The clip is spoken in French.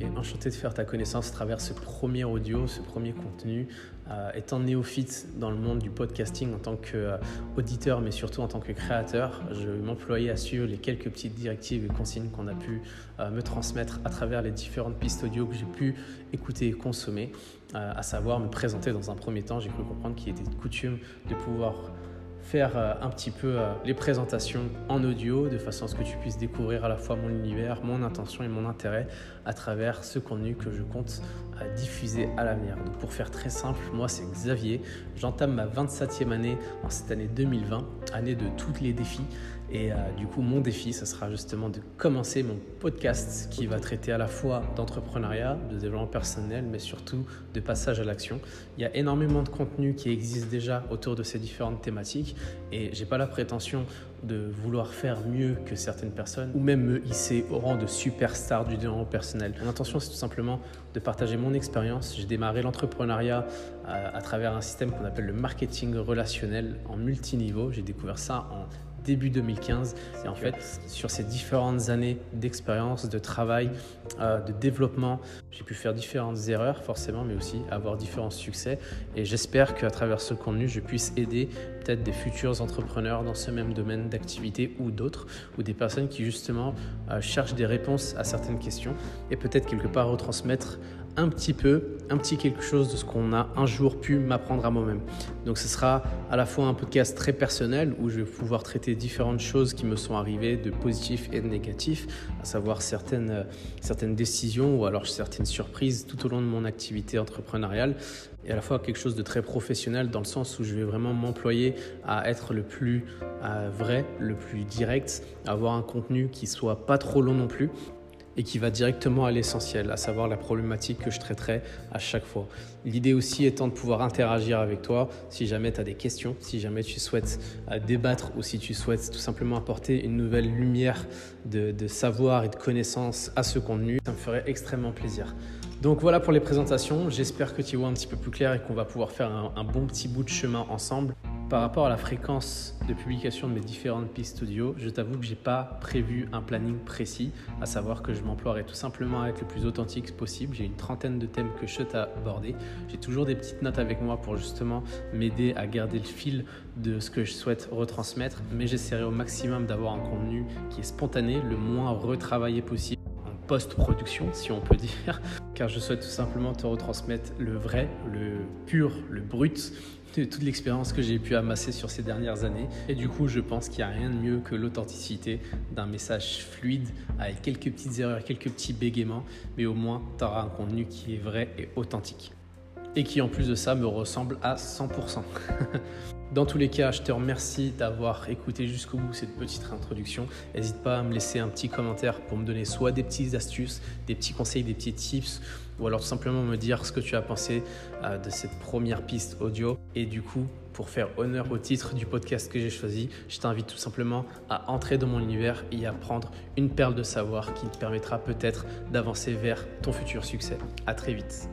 et enchanté de faire ta connaissance à travers ce premier audio, ce premier contenu. Euh, étant néophyte dans le monde du podcasting en tant qu'auditeur, mais surtout en tant que créateur, je m'employer à suivre les quelques petites directives et consignes qu'on a pu euh, me transmettre à travers les différentes pistes audio que j'ai pu écouter et consommer, euh, à savoir me présenter dans un premier temps. J'ai cru comprendre qu'il était de coutume de pouvoir faire euh, un petit peu euh, les présentations en audio de façon à ce que tu puisses découvrir à la fois mon univers, mon intention et mon intérêt à travers ce contenu que je compte euh, diffuser à l'avenir. Donc pour faire très simple, moi c'est Xavier, j'entame ma 27e année en cette année 2020, année de tous les défis et du coup mon défi ce sera justement de commencer mon podcast qui va traiter à la fois d'entrepreneuriat, de développement personnel mais surtout de passage à l'action. Il y a énormément de contenu qui existe déjà autour de ces différentes thématiques et j'ai pas la prétention de vouloir faire mieux que certaines personnes ou même me hisser au rang de superstar du développement personnel. Mon intention, c'est tout simplement de partager mon expérience. J'ai démarré l'entrepreneuriat à, à, travers un système qu'on appelle le marketing relationnel en multiniveau. J'ai découvert ça en début 2015. Et en fait, sur ces différentes années d'expérience, de travail, euh, de développement, j'ai pu faire différentes erreurs forcément, mais aussi avoir différents succès. Et j'espère qu'à travers ce contenu, je puisse aider peut-être des futurs entrepreneurs dans ce même domaine d'activité ou d'autres, ou des personnes qui justement euh, cherchent des réponses à certaines questions et peut-être quelque part retransmettre un petit peu, un petit quelque chose de ce qu'on a un jour pu m'apprendre à moi-même. Donc ce sera à la fois un podcast très personnel où je vais pouvoir traiter différentes choses qui me sont arrivées de positif et de négatif, à savoir certaines, euh, certaines décisions ou alors certaines surprises tout au long de mon activité entrepreneuriale et à la fois quelque chose de très professionnel dans le sens où je vais vraiment m'employer à être le plus euh, vrai, le plus direct, avoir un contenu qui soit pas trop long non plus et qui va directement à l'essentiel, à savoir la problématique que je traiterai à chaque fois. L'idée aussi étant de pouvoir interagir avec toi si jamais tu as des questions, si jamais tu souhaites euh, débattre ou si tu souhaites tout simplement apporter une nouvelle lumière de, savoir et de connaissance à ce contenu, ça me ferait extrêmement plaisir. Donc voilà pour les présentations, j'espère que tu vois un petit peu plus clair et qu'on va pouvoir faire un bon petit bout de chemin ensemble. Par rapport à la fréquence de publication de mes différentes pistes audio, je t'avoue que j'ai pas prévu un planning précis, à savoir que je m'emploierai tout simplement à être le plus authentique possible. J'ai une trentaine de thèmes que je souhaite aborder. J'ai toujours des petites notes avec moi pour justement m'aider à garder le fil de ce que je souhaite retransmettre, mais j'essaierai au maximum d'avoir un contenu qui est spontané, le moins retravaillé possible post-production, si on peut dire, car je souhaite tout simplement te retransmettre le vrai, le pur, le brut de toute l'expérience que j'ai pu amasser sur ces dernières années. Et du coup, je pense qu'il n'y a rien de mieux que l'authenticité d'un message fluide avec quelques petites erreurs, quelques petits bégaiements, mais au moins, tu auras un contenu qui est vrai et authentique. Et qui en plus de ça me ressemble à 100%. Dans tous les cas, je te remercie d'avoir écouté jusqu'au bout cette petite introduction. N'hésite pas à me laisser un petit commentaire pour me donner soit des petites astuces, des petits conseils, des petits tips, ou alors tout simplement me dire ce que tu as pensé euh, de cette première piste audio. Et du coup, pour faire honneur au titre du podcast que j'ai choisi, je t'invite tout simplement à entrer dans mon univers et à prendre une perle de savoir qui te permettra peut-être d'avancer vers ton futur succès. À très vite.